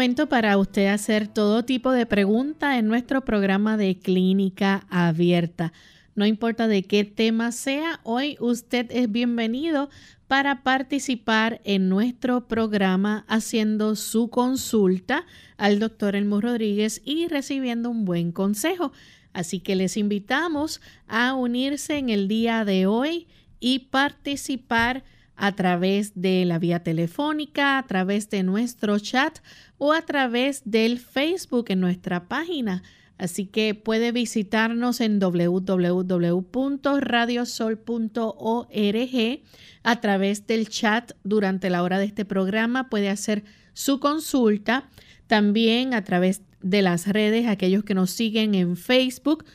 Momento para usted hacer todo tipo de preguntas en nuestro programa de clínica abierta. No importa de qué tema sea, hoy usted es bienvenido para participar en nuestro programa haciendo su consulta al doctor Elmo Rodríguez y recibiendo un buen consejo. Así que les invitamos a unirse en el día de hoy y participar a través de la vía telefónica, a través de nuestro chat o a través del Facebook en nuestra página. Así que puede visitarnos en www.radiosol.org a través del chat durante la hora de este programa. Puede hacer su consulta también a través de las redes, aquellos que nos siguen en Facebook.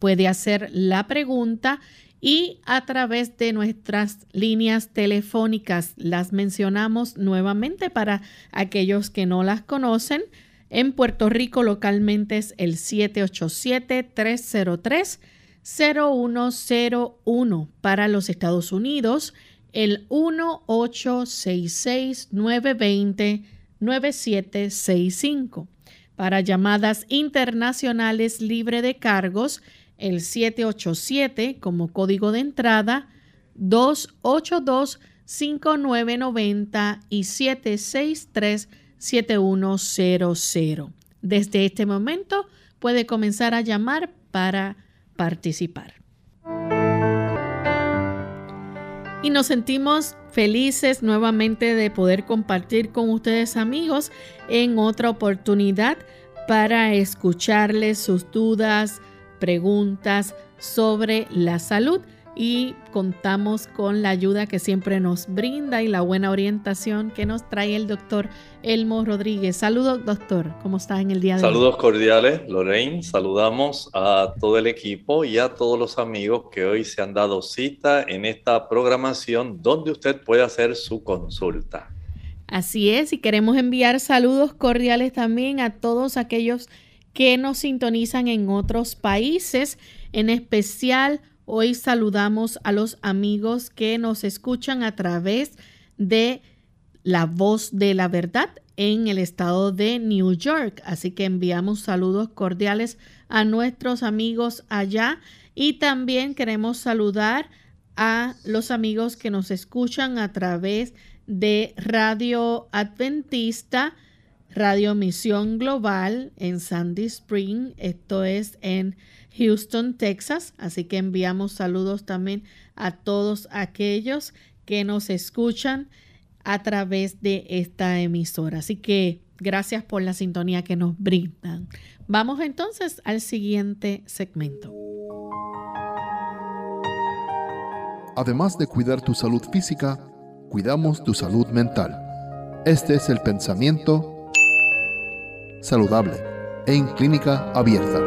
Puede hacer la pregunta y a través de nuestras líneas telefónicas. Las mencionamos nuevamente para aquellos que no las conocen. En Puerto Rico localmente es el 787-303-0101. Para los Estados Unidos, el 1866-920-9765. Para llamadas internacionales libre de cargos, el 787 como código de entrada, 282-5990 y 763-7100. Desde este momento puede comenzar a llamar para participar. Y nos sentimos felices nuevamente de poder compartir con ustedes amigos en otra oportunidad para escucharles sus dudas, preguntas sobre la salud y contamos con la ayuda que siempre nos brinda y la buena orientación que nos trae el doctor Elmo Rodríguez. Saludos, doctor. ¿Cómo está en el día de hoy? Saludos cordiales, Lorraine. Saludamos a todo el equipo y a todos los amigos que hoy se han dado cita en esta programación donde usted puede hacer su consulta. Así es, y queremos enviar saludos cordiales también a todos aquellos que nos sintonizan en otros países. En especial, hoy saludamos a los amigos que nos escuchan a través de la voz de la verdad en el estado de New York. Así que enviamos saludos cordiales a nuestros amigos allá y también queremos saludar a los amigos que nos escuchan a través de Radio Adventista Radio Misión Global en Sandy Spring, esto es en Houston, Texas, así que enviamos saludos también a todos aquellos que nos escuchan a través de esta emisora. Así que gracias por la sintonía que nos brindan. Vamos entonces al siguiente segmento. Además de cuidar tu salud física, cuidamos tu salud mental. Este es el pensamiento saludable en clínica abierta.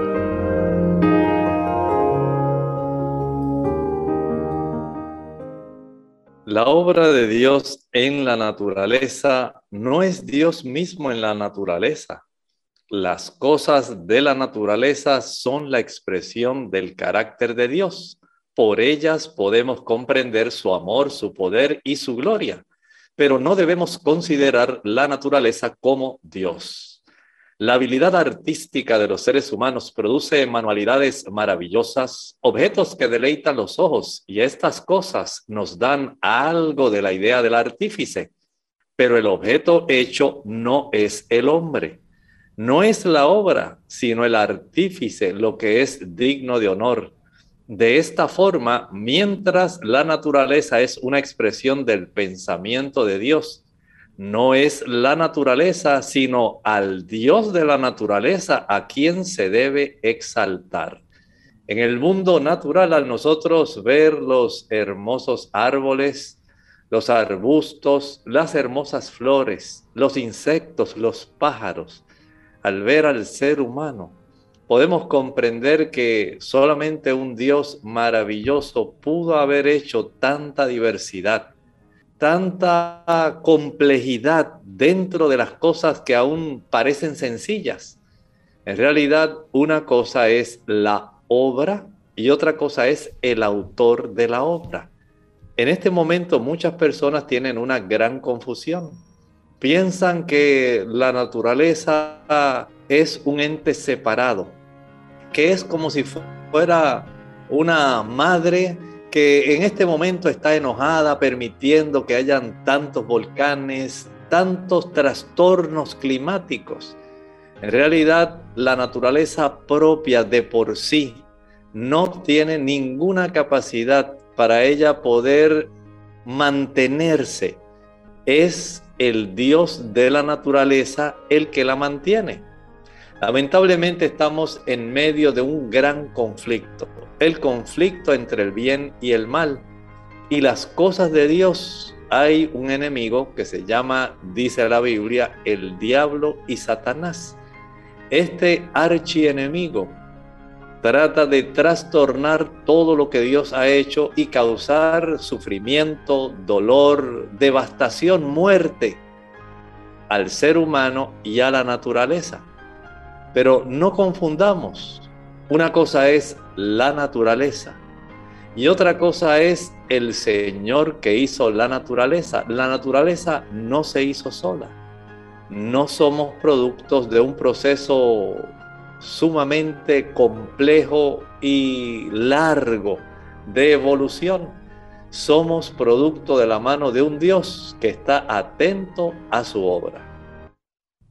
La obra de Dios en la naturaleza no es Dios mismo en la naturaleza. Las cosas de la naturaleza son la expresión del carácter de Dios. Por ellas podemos comprender su amor, su poder y su gloria, pero no debemos considerar la naturaleza como Dios. La habilidad artística de los seres humanos produce manualidades maravillosas, objetos que deleitan los ojos, y estas cosas nos dan algo de la idea del artífice. Pero el objeto hecho no es el hombre. No es la obra, sino el artífice lo que es digno de honor. De esta forma, mientras la naturaleza es una expresión del pensamiento de Dios, no es la naturaleza, sino al Dios de la naturaleza a quien se debe exaltar. En el mundo natural, al nosotros ver los hermosos árboles, los arbustos, las hermosas flores, los insectos, los pájaros, al ver al ser humano, podemos comprender que solamente un Dios maravilloso pudo haber hecho tanta diversidad, tanta complejidad dentro de las cosas que aún parecen sencillas. En realidad, una cosa es la obra y otra cosa es el autor de la obra. En este momento muchas personas tienen una gran confusión. Piensan que la naturaleza es un ente separado, que es como si fuera una madre que en este momento está enojada permitiendo que hayan tantos volcanes, tantos trastornos climáticos. En realidad, la naturaleza propia de por sí no tiene ninguna capacidad para ella poder mantenerse. Es el Dios de la naturaleza el que la mantiene. Lamentablemente estamos en medio de un gran conflicto, el conflicto entre el bien y el mal. Y las cosas de Dios, hay un enemigo que se llama, dice la Biblia, el diablo y Satanás. Este archienemigo trata de trastornar todo lo que Dios ha hecho y causar sufrimiento, dolor, devastación, muerte al ser humano y a la naturaleza. Pero no confundamos. Una cosa es la naturaleza y otra cosa es el Señor que hizo la naturaleza. La naturaleza no se hizo sola. No somos productos de un proceso sumamente complejo y largo de evolución. Somos producto de la mano de un Dios que está atento a su obra.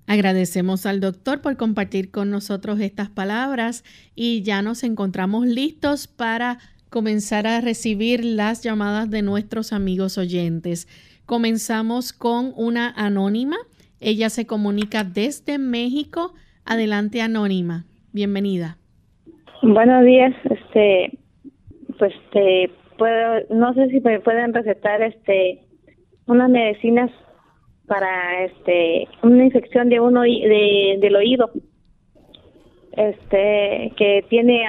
Agradecemos al doctor por compartir con nosotros estas palabras y ya nos encontramos listos para comenzar a recibir las llamadas de nuestros amigos oyentes. Comenzamos con una anónima. Ella se comunica desde México. Adelante, anónima. Bienvenida. Buenos días. Este, pues, puedo, no sé si me pueden recetar, este, unas medicinas para este una infección de uno de, del oído. Este que tiene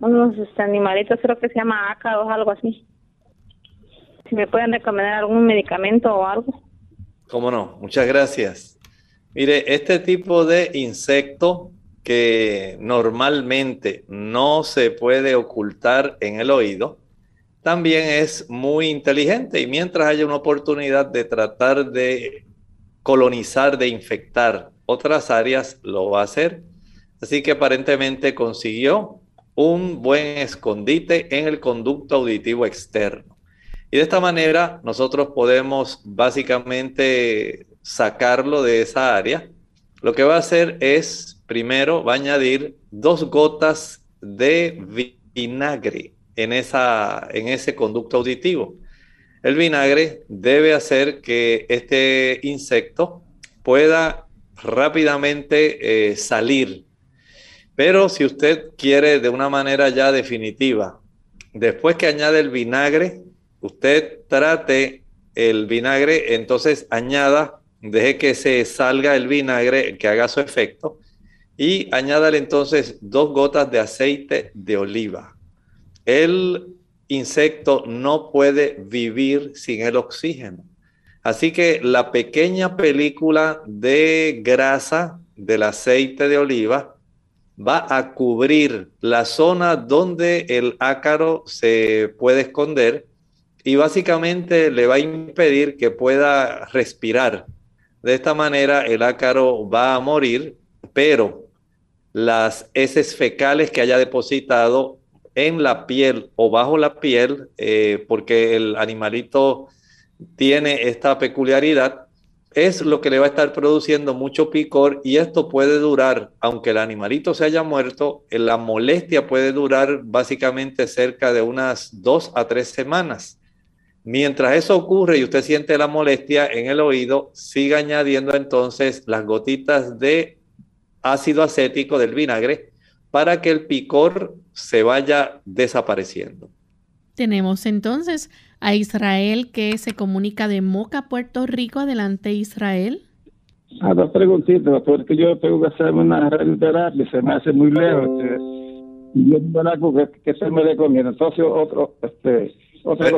unos este, animalitos creo que se llama ácaros o algo así. Si me pueden recomendar algún medicamento o algo. Cómo no muchas gracias. Mire este tipo de insecto que normalmente no se puede ocultar en el oído también es muy inteligente y mientras haya una oportunidad de tratar de colonizar, de infectar otras áreas, lo va a hacer. Así que aparentemente consiguió un buen escondite en el conducto auditivo externo. Y de esta manera nosotros podemos básicamente sacarlo de esa área. Lo que va a hacer es, primero, va a añadir dos gotas de vinagre en, esa, en ese conducto auditivo. El vinagre debe hacer que este insecto pueda rápidamente eh, salir. Pero si usted quiere de una manera ya definitiva, después que añade el vinagre, usted trate el vinagre, entonces añada, deje que se salga el vinagre, que haga su efecto, y añádale entonces dos gotas de aceite de oliva. El insecto no puede vivir sin el oxígeno. Así que la pequeña película de grasa del aceite de oliva va a cubrir la zona donde el ácaro se puede esconder y básicamente le va a impedir que pueda respirar. De esta manera el ácaro va a morir, pero las heces fecales que haya depositado en la piel o bajo la piel, eh, porque el animalito tiene esta peculiaridad, es lo que le va a estar produciendo mucho picor y esto puede durar, aunque el animalito se haya muerto, la molestia puede durar básicamente cerca de unas dos a tres semanas. Mientras eso ocurre y usted siente la molestia en el oído, siga añadiendo entonces las gotitas de ácido acético del vinagre para que el picor se vaya desapareciendo. Tenemos entonces a Israel que se comunica de Moca, Puerto Rico. Adelante, Israel. A dos preguntitas, porque yo tengo que hacerme una radioterapia, se me hace muy lejos. Y yo que, que se me recomienda. Entonces, otro, este,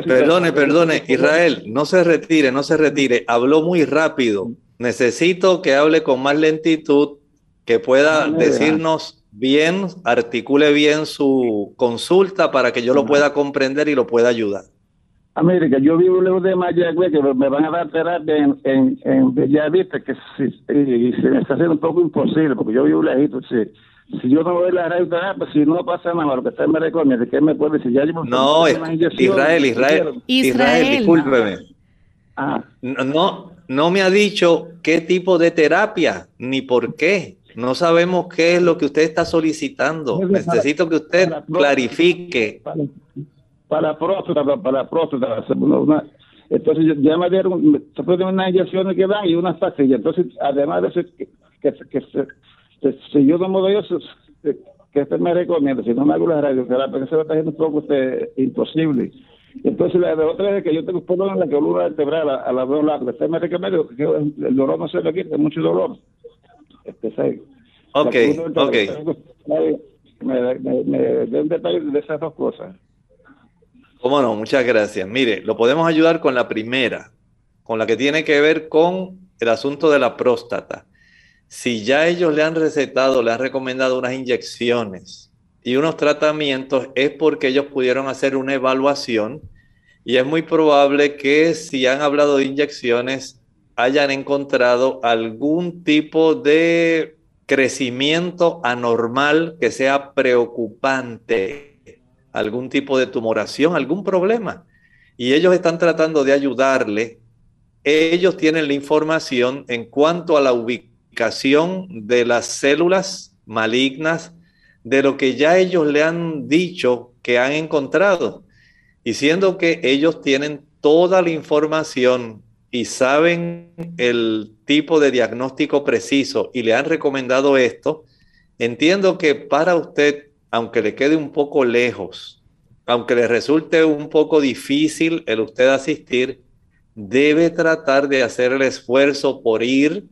perdone, perdone, Israel, no se retire, no se retire. Habló muy rápido. Necesito que hable con más lentitud, que pueda decirnos bien, articule bien su consulta para que yo lo pueda comprender y lo pueda ayudar. América, yo vivo lejos de Mayagüez, que me van a dar terapia en, en, en Bellavista, que y se me está haciendo un poco imposible, porque yo vivo lejito, sí si yo no voy a la radio, pues si no pasa nada, lo que usted me recomienda, ¿qué me puede decir? Ya no, Israel, Israel, Israel, discúlpeme. Ah. No, no me ha dicho qué tipo de terapia ni por qué. No sabemos qué es lo que usted está solicitando. Necesito que usted clarifique. Para, la próstata, para la próstata. entonces ya me dieron, se pueden unas inyecciones que dan y unas pastillas. Entonces, además de eso, que, que, que si yo no me eso, que usted me recomienda, si no me hago la radioterapia, que se va a haciendo un poco usted imposible. Entonces, la de otra es que yo tengo un problema en la columna vertebral a, a las dos lados. Usted me recomienda que el dolor no se le quite, mucho dolor. Este. Ok, ok. Me, me, me dé un detalle de esas dos cosas. Cómo no, muchas gracias. Mire, lo podemos ayudar con la primera, con la que tiene que ver con el asunto de la próstata si ya ellos le han recetado, le han recomendado unas inyecciones y unos tratamientos, es porque ellos pudieron hacer una evaluación y es muy probable que si han hablado de inyecciones, hayan encontrado algún tipo de crecimiento anormal que sea preocupante, algún tipo de tumoración, algún problema. Y ellos están tratando de ayudarle. Ellos tienen la información en cuanto a la ubicación de las células malignas de lo que ya ellos le han dicho que han encontrado. Y siendo que ellos tienen toda la información y saben el tipo de diagnóstico preciso y le han recomendado esto, entiendo que para usted, aunque le quede un poco lejos, aunque le resulte un poco difícil el usted asistir, debe tratar de hacer el esfuerzo por ir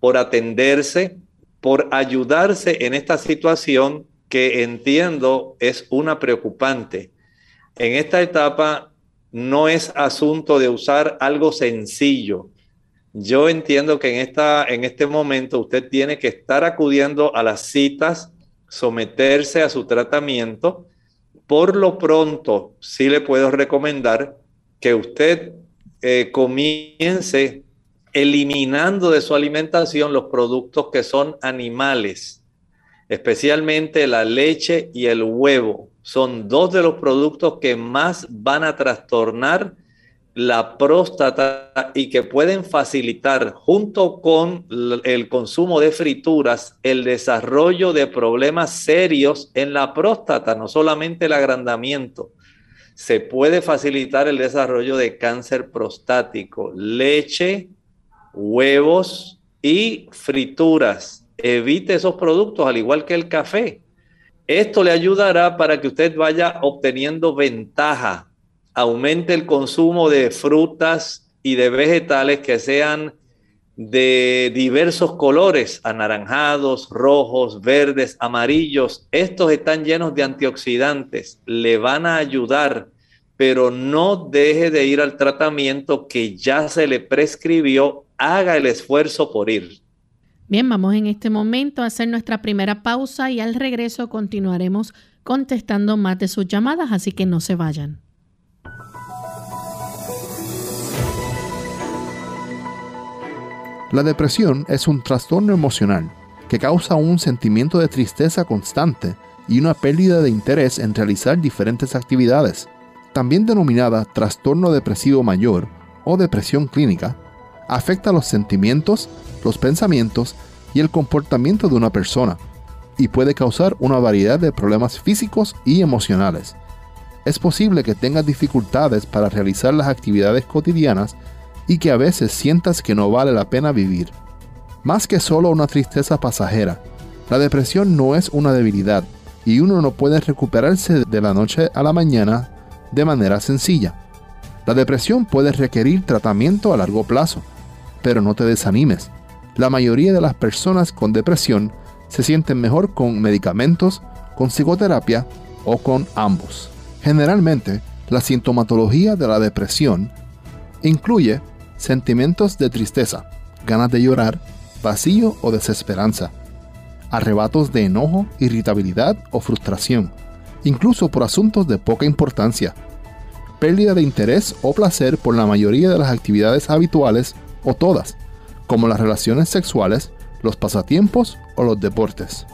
por atenderse, por ayudarse en esta situación que entiendo es una preocupante. En esta etapa no es asunto de usar algo sencillo. Yo entiendo que en, esta, en este momento usted tiene que estar acudiendo a las citas, someterse a su tratamiento. Por lo pronto, sí le puedo recomendar que usted eh, comience eliminando de su alimentación los productos que son animales, especialmente la leche y el huevo. Son dos de los productos que más van a trastornar la próstata y que pueden facilitar junto con el consumo de frituras el desarrollo de problemas serios en la próstata, no solamente el agrandamiento. Se puede facilitar el desarrollo de cáncer prostático. Leche, huevos y frituras. Evite esos productos, al igual que el café. Esto le ayudará para que usted vaya obteniendo ventaja, aumente el consumo de frutas y de vegetales que sean de diversos colores, anaranjados, rojos, verdes, amarillos. Estos están llenos de antioxidantes, le van a ayudar pero no deje de ir al tratamiento que ya se le prescribió, haga el esfuerzo por ir. Bien, vamos en este momento a hacer nuestra primera pausa y al regreso continuaremos contestando más de sus llamadas, así que no se vayan. La depresión es un trastorno emocional que causa un sentimiento de tristeza constante y una pérdida de interés en realizar diferentes actividades también denominada trastorno depresivo mayor o depresión clínica, afecta los sentimientos, los pensamientos y el comportamiento de una persona y puede causar una variedad de problemas físicos y emocionales. es posible que tengas dificultades para realizar las actividades cotidianas y que a veces sientas que no vale la pena vivir. Más que solo una tristeza pasajera, la depresión no es una debilidad y uno no puede recuperarse de la noche a la mañana de manera sencilla. La depresión puede requerir tratamiento a largo plazo, pero no te desanimes. La mayoría de las personas con depresión se sienten mejor con medicamentos, con psicoterapia o con ambos. Generalmente, la sintomatología de la depresión incluye sentimientos de tristeza, ganas de llorar, vacío o desesperanza, arrebatos de enojo, irritabilidad o frustración, incluso por asuntos de poca importancia, pérdida de interés o placer por la mayoría de las actividades habituales o todas, como las relaciones sexuales, los pasatiempos o los deportes,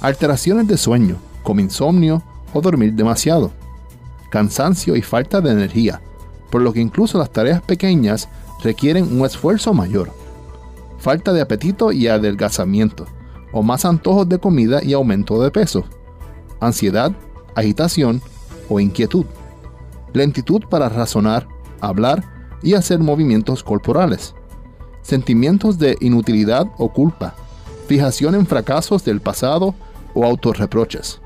alteraciones de sueño, como insomnio o dormir demasiado, cansancio y falta de energía, por lo que incluso las tareas pequeñas requieren un esfuerzo mayor. Falta de apetito y adelgazamiento, o más antojos de comida y aumento de peso. Ansiedad, agitación o inquietud. Lentitud para razonar, hablar y hacer movimientos corporales. Sentimientos de inutilidad o culpa. Fijación en fracasos del pasado o autorreproches.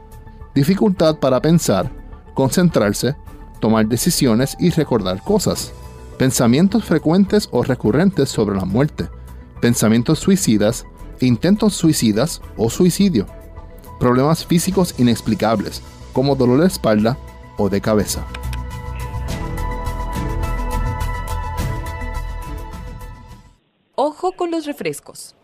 Dificultad para pensar concentrarse, tomar decisiones y recordar cosas. Pensamientos frecuentes o recurrentes sobre la muerte. Pensamientos suicidas, intentos suicidas o suicidio. Problemas físicos inexplicables, como dolor de espalda o de cabeza. Refrescos.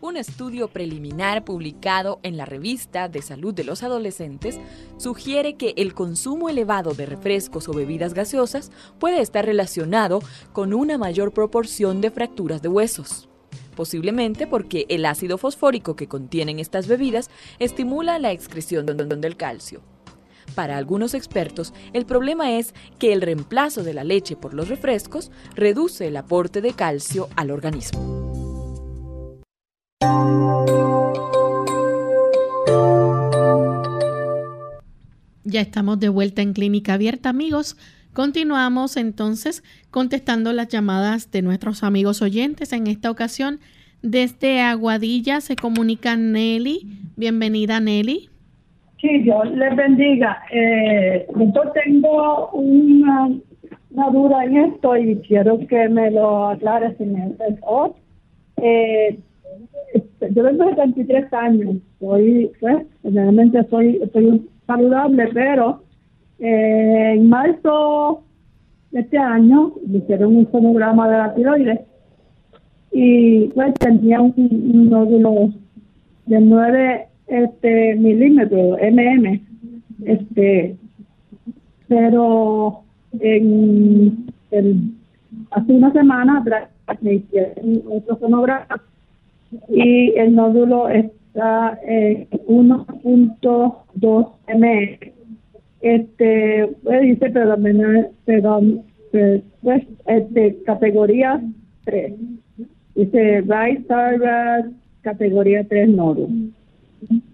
Un estudio preliminar publicado en la revista de salud de los adolescentes sugiere que el consumo elevado de refrescos o bebidas gaseosas puede estar relacionado con una mayor proporción de fracturas de huesos posiblemente porque el ácido fosfórico que contienen estas bebidas estimula la excreción del calcio. Para algunos expertos, el problema es que el reemplazo de la leche por los refrescos reduce el aporte de calcio al organismo. Ya estamos de vuelta en Clínica Abierta, amigos. Continuamos entonces contestando las llamadas de nuestros amigos oyentes. En esta ocasión, desde Aguadilla se comunica Nelly. Bienvenida, Nelly. Sí, Dios les bendiga. Eh, yo tengo una, duda en esto y quiero que me lo aclare si me eh, este, yo tengo 73 años, soy, pues, generalmente soy, soy saludable, pero eh, en marzo de este año me hicieron un sonograma de la tiroides y pues tenía un, nódulo de 9 este, milímetros, mm, este, pero en el, hace una semana atrás me hicieron otro sonograma y el nódulo está en 1.2 m. Este, pues dice perdón, pues, este, categoría 3. Dice right star categoría 3 nódulo.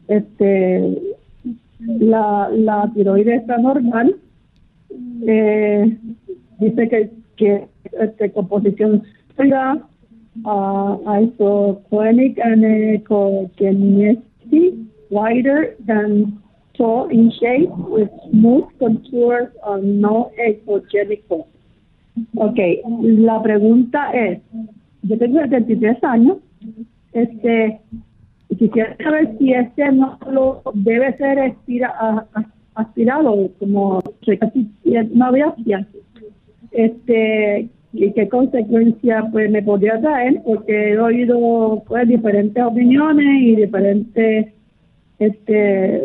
Este, la, la tiroides está normal. Eh, dice que, que este, composición uh, isoclinic anechogenicity wider than tall in shape with smooth contours and no echogenic Ok, la pregunta es, yo tengo 73 años, este, quisiera saber si este no debe ser estira, aspirado como no había este y qué consecuencia pues me podría traer porque he oído pues diferentes opiniones y diferentes este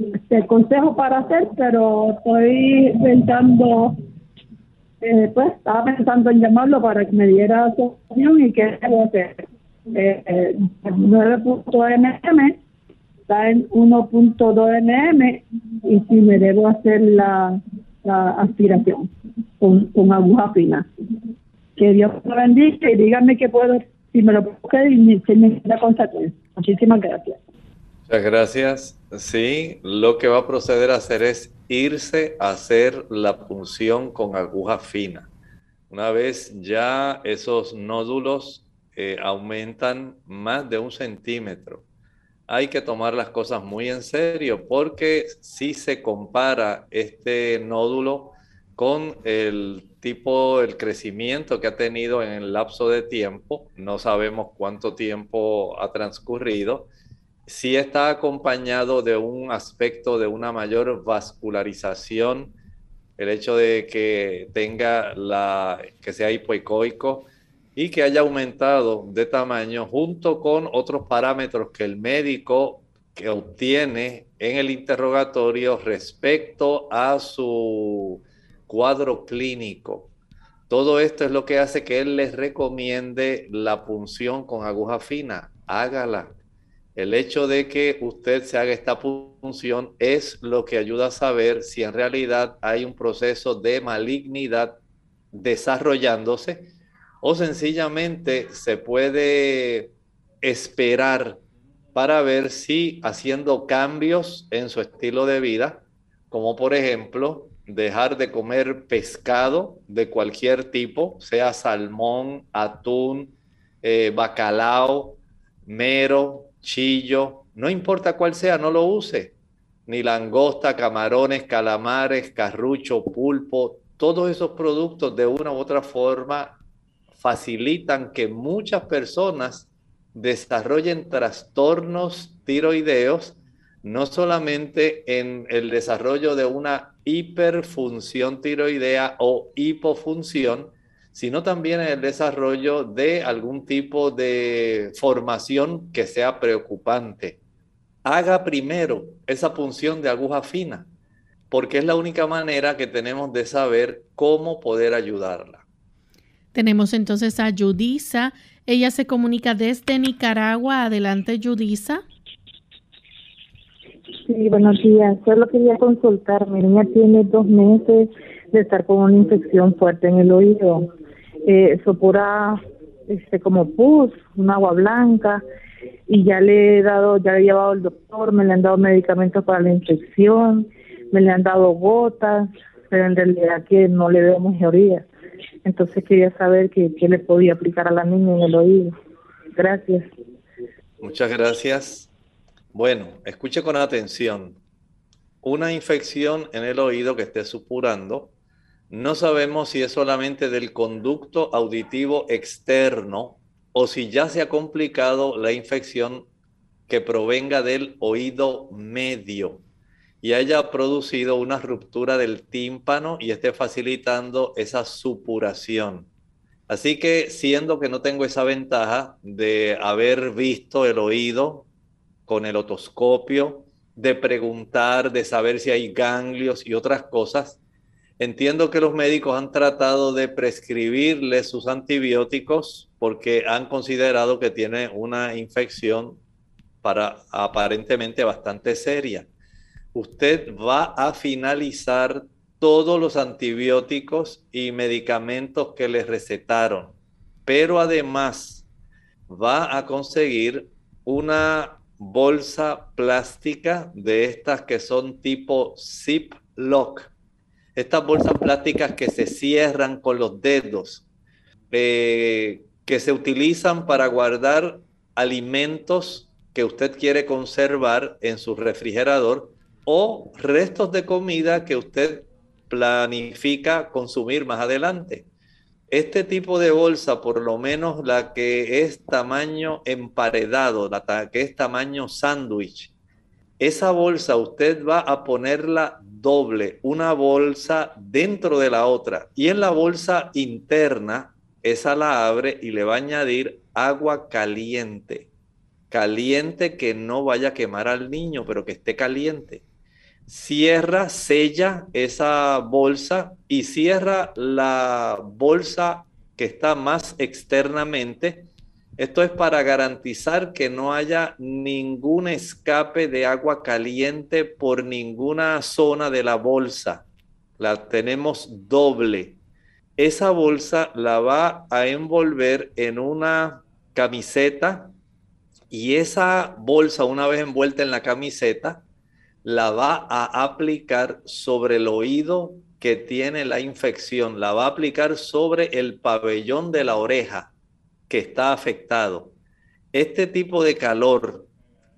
este consejo para hacer pero estoy pensando eh, pues estaba pensando en llamarlo para que me diera su opinión y qué debo hacer eh, eh, 9.mm está en 1.2 mm y si me debo hacer la la aspiración con, con aguja fina. Que Dios lo bendiga y díganme que puedo, si me lo puedo y si me da consecuencia. Muchísimas gracias. Muchas gracias. Sí, lo que va a proceder a hacer es irse a hacer la punción con aguja fina. Una vez ya esos nódulos eh, aumentan más de un centímetro, hay que tomar las cosas muy en serio porque si se compara este nódulo con el tipo, el crecimiento que ha tenido en el lapso de tiempo, no sabemos cuánto tiempo ha transcurrido, si está acompañado de un aspecto de una mayor vascularización, el hecho de que tenga la, que sea hipoecoico y que haya aumentado de tamaño junto con otros parámetros que el médico que obtiene en el interrogatorio respecto a su cuadro clínico. Todo esto es lo que hace que él les recomiende la punción con aguja fina. Hágala. El hecho de que usted se haga esta punción es lo que ayuda a saber si en realidad hay un proceso de malignidad desarrollándose o sencillamente se puede esperar para ver si haciendo cambios en su estilo de vida, como por ejemplo dejar de comer pescado de cualquier tipo, sea salmón, atún, eh, bacalao, mero, chillo, no importa cuál sea, no lo use. Ni langosta, camarones, calamares, carrucho, pulpo, todos esos productos de una u otra forma facilitan que muchas personas desarrollen trastornos tiroideos, no solamente en el desarrollo de una hiperfunción tiroidea o hipofunción, sino también en el desarrollo de algún tipo de formación que sea preocupante. Haga primero esa punción de aguja fina, porque es la única manera que tenemos de saber cómo poder ayudarla. Tenemos entonces a Yudisa. Ella se comunica desde Nicaragua. Adelante, Yudisa. Sí, buenos días. Solo quería consultar. Mi niña tiene dos meses de estar con una infección fuerte en el oído eh, sopora este como pus, un agua blanca y ya le he dado, ya le he llevado al doctor, me le han dado medicamentos para la infección, me le han dado gotas, pero en realidad que no le veo mejoría. Entonces quería saber qué, qué le podía aplicar a la niña en el oído. Gracias. Muchas gracias. Bueno, escuche con atención. Una infección en el oído que esté supurando no sabemos si es solamente del conducto auditivo externo o si ya se ha complicado la infección que provenga del oído medio y haya producido una ruptura del tímpano y esté facilitando esa supuración. Así que siendo que no tengo esa ventaja de haber visto el oído con el otoscopio, de preguntar, de saber si hay ganglios y otras cosas, Entiendo que los médicos han tratado de prescribirle sus antibióticos porque han considerado que tiene una infección para aparentemente bastante seria. Usted va a finalizar todos los antibióticos y medicamentos que le recetaron, pero además va a conseguir una bolsa plástica de estas que son tipo zip lock estas bolsas plásticas que se cierran con los dedos, eh, que se utilizan para guardar alimentos que usted quiere conservar en su refrigerador o restos de comida que usted planifica consumir más adelante. Este tipo de bolsa, por lo menos la que es tamaño emparedado, la que es tamaño sándwich, esa bolsa usted va a ponerla doble, una bolsa dentro de la otra. Y en la bolsa interna, esa la abre y le va a añadir agua caliente. Caliente que no vaya a quemar al niño, pero que esté caliente. Cierra, sella esa bolsa y cierra la bolsa que está más externamente esto es para garantizar que no haya ningún escape de agua caliente por ninguna zona de la bolsa. La tenemos doble. Esa bolsa la va a envolver en una camiseta y esa bolsa, una vez envuelta en la camiseta, la va a aplicar sobre el oído que tiene la infección, la va a aplicar sobre el pabellón de la oreja que está afectado. Este tipo de calor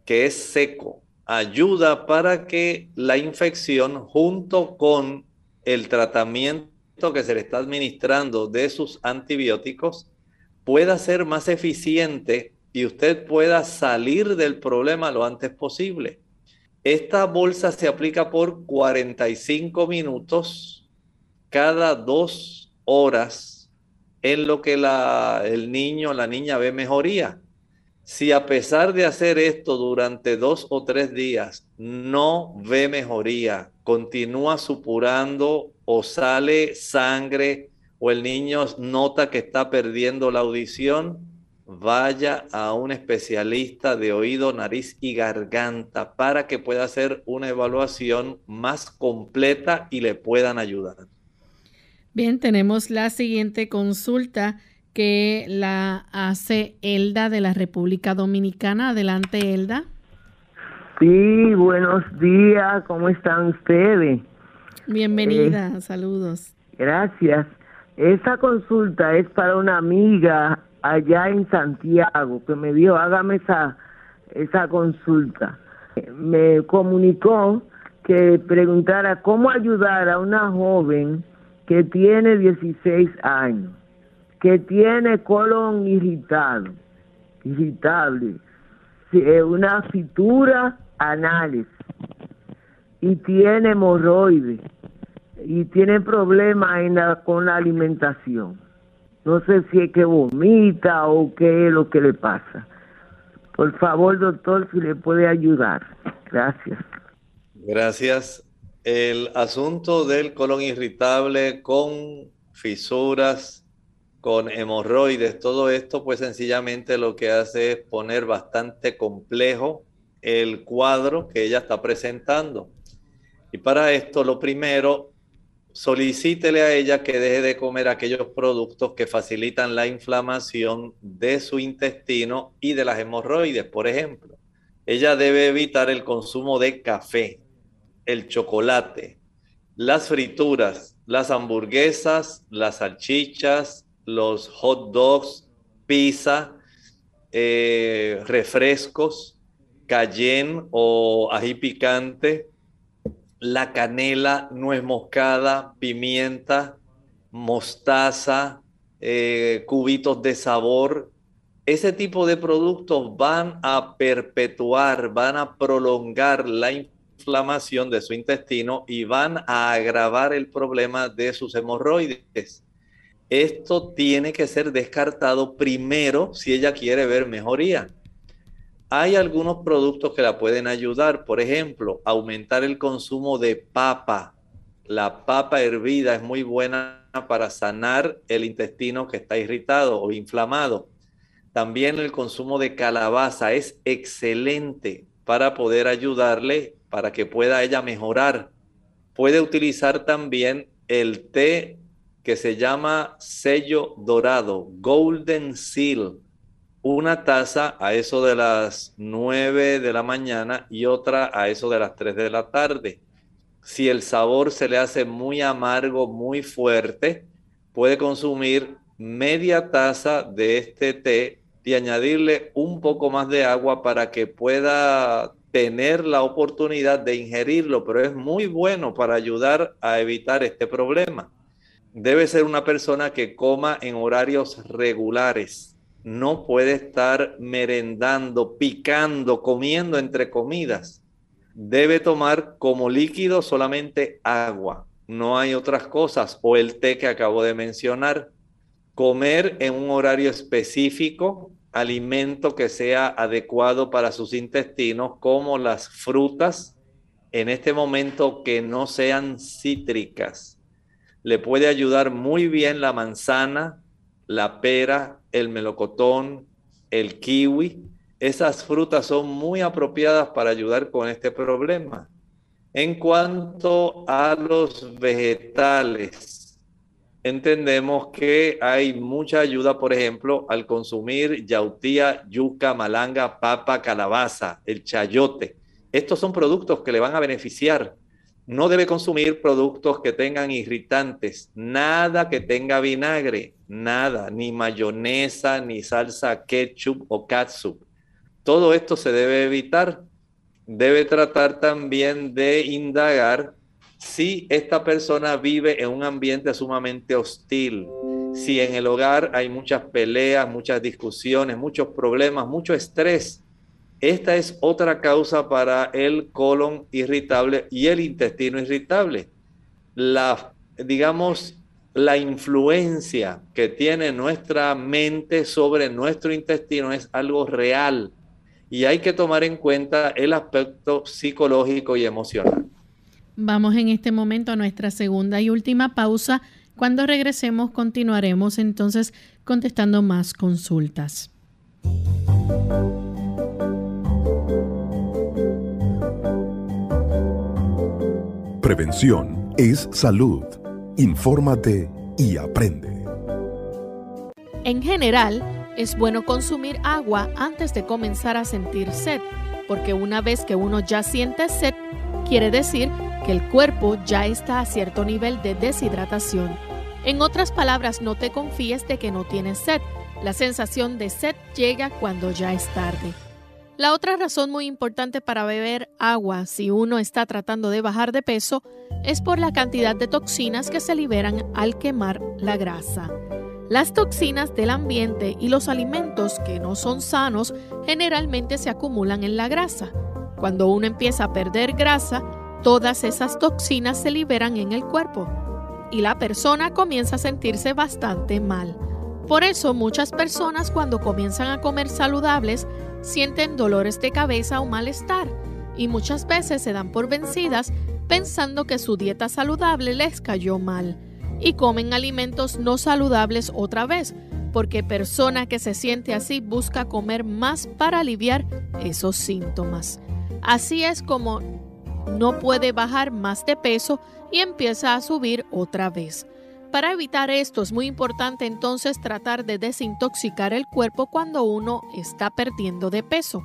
que es seco ayuda para que la infección junto con el tratamiento que se le está administrando de sus antibióticos pueda ser más eficiente y usted pueda salir del problema lo antes posible. Esta bolsa se aplica por 45 minutos cada dos horas en lo que el niño o la niña ve mejoría. Si a pesar de hacer esto durante dos o tres días no ve mejoría, continúa supurando o sale sangre o el niño nota que está perdiendo la audición, vaya a un especialista de oído, nariz y garganta para que pueda hacer una evaluación más completa y le puedan ayudar. Bien, tenemos la siguiente consulta que la hace Elda de la República Dominicana. Adelante, Elda. Sí, buenos días, ¿cómo están ustedes? Bienvenida, eh, saludos. Gracias. Esta consulta es para una amiga allá en Santiago que me dio, hágame esa, esa consulta. Me comunicó que preguntara cómo ayudar a una joven que tiene 16 años, que tiene colon irritado, irritable, eh, una fitura anales y tiene hemorroides y tiene problemas en la, con la alimentación. No sé si es que vomita o qué es lo que le pasa. Por favor, doctor, si le puede ayudar. Gracias. Gracias. El asunto del colon irritable con fisuras, con hemorroides, todo esto pues sencillamente lo que hace es poner bastante complejo el cuadro que ella está presentando. Y para esto lo primero solicítele a ella que deje de comer aquellos productos que facilitan la inflamación de su intestino y de las hemorroides, por ejemplo. Ella debe evitar el consumo de café, el chocolate, las frituras, las hamburguesas, las salchichas, los hot dogs, pizza, eh, refrescos, cayenne o ají picante, la canela, nuez moscada, pimienta, mostaza, eh, cubitos de sabor. Ese tipo de productos van a perpetuar, van a prolongar la inflamación de su intestino y van a agravar el problema de sus hemorroides. Esto tiene que ser descartado primero si ella quiere ver mejoría. Hay algunos productos que la pueden ayudar, por ejemplo, aumentar el consumo de papa. La papa hervida es muy buena para sanar el intestino que está irritado o inflamado. También el consumo de calabaza es excelente para poder ayudarle para que pueda ella mejorar. Puede utilizar también el té que se llama sello dorado, golden seal una taza a eso de las 9 de la mañana y otra a eso de las 3 de la tarde. Si el sabor se le hace muy amargo, muy fuerte, puede consumir media taza de este té y añadirle un poco más de agua para que pueda tener la oportunidad de ingerirlo, pero es muy bueno para ayudar a evitar este problema. Debe ser una persona que coma en horarios regulares no puede estar merendando, picando, comiendo entre comidas. Debe tomar como líquido solamente agua, no hay otras cosas, o el té que acabo de mencionar. Comer en un horario específico, alimento que sea adecuado para sus intestinos, como las frutas, en este momento que no sean cítricas. Le puede ayudar muy bien la manzana, la pera, el melocotón, el kiwi. Esas frutas son muy apropiadas para ayudar con este problema. En cuanto a los vegetales, entendemos que hay mucha ayuda, por ejemplo, al consumir yautía, yuca, malanga, papa, calabaza, el chayote. Estos son productos que le van a beneficiar. No debe consumir productos que tengan irritantes, nada que tenga vinagre, nada, ni mayonesa, ni salsa ketchup o catsup. Todo esto se debe evitar. Debe tratar también de indagar si esta persona vive en un ambiente sumamente hostil, si en el hogar hay muchas peleas, muchas discusiones, muchos problemas, mucho estrés, esta es otra causa para el colon irritable y el intestino irritable. La, digamos, la influencia que tiene nuestra mente sobre nuestro intestino es algo real y hay que tomar en cuenta el aspecto psicológico y emocional. Vamos en este momento a nuestra segunda y última pausa. Cuando regresemos continuaremos entonces contestando más consultas. Prevención es salud. Infórmate y aprende. En general, es bueno consumir agua antes de comenzar a sentir sed, porque una vez que uno ya siente sed, quiere decir que el cuerpo ya está a cierto nivel de deshidratación. En otras palabras, no te confíes de que no tienes sed. La sensación de sed llega cuando ya es tarde. La otra razón muy importante para beber agua si uno está tratando de bajar de peso es por la cantidad de toxinas que se liberan al quemar la grasa. Las toxinas del ambiente y los alimentos que no son sanos generalmente se acumulan en la grasa. Cuando uno empieza a perder grasa, todas esas toxinas se liberan en el cuerpo y la persona comienza a sentirse bastante mal. Por eso muchas personas cuando comienzan a comer saludables sienten dolores de cabeza o malestar y muchas veces se dan por vencidas pensando que su dieta saludable les cayó mal y comen alimentos no saludables otra vez, porque persona que se siente así busca comer más para aliviar esos síntomas. Así es como no puede bajar más de peso y empieza a subir otra vez. Para evitar esto es muy importante entonces tratar de desintoxicar el cuerpo cuando uno está perdiendo de peso.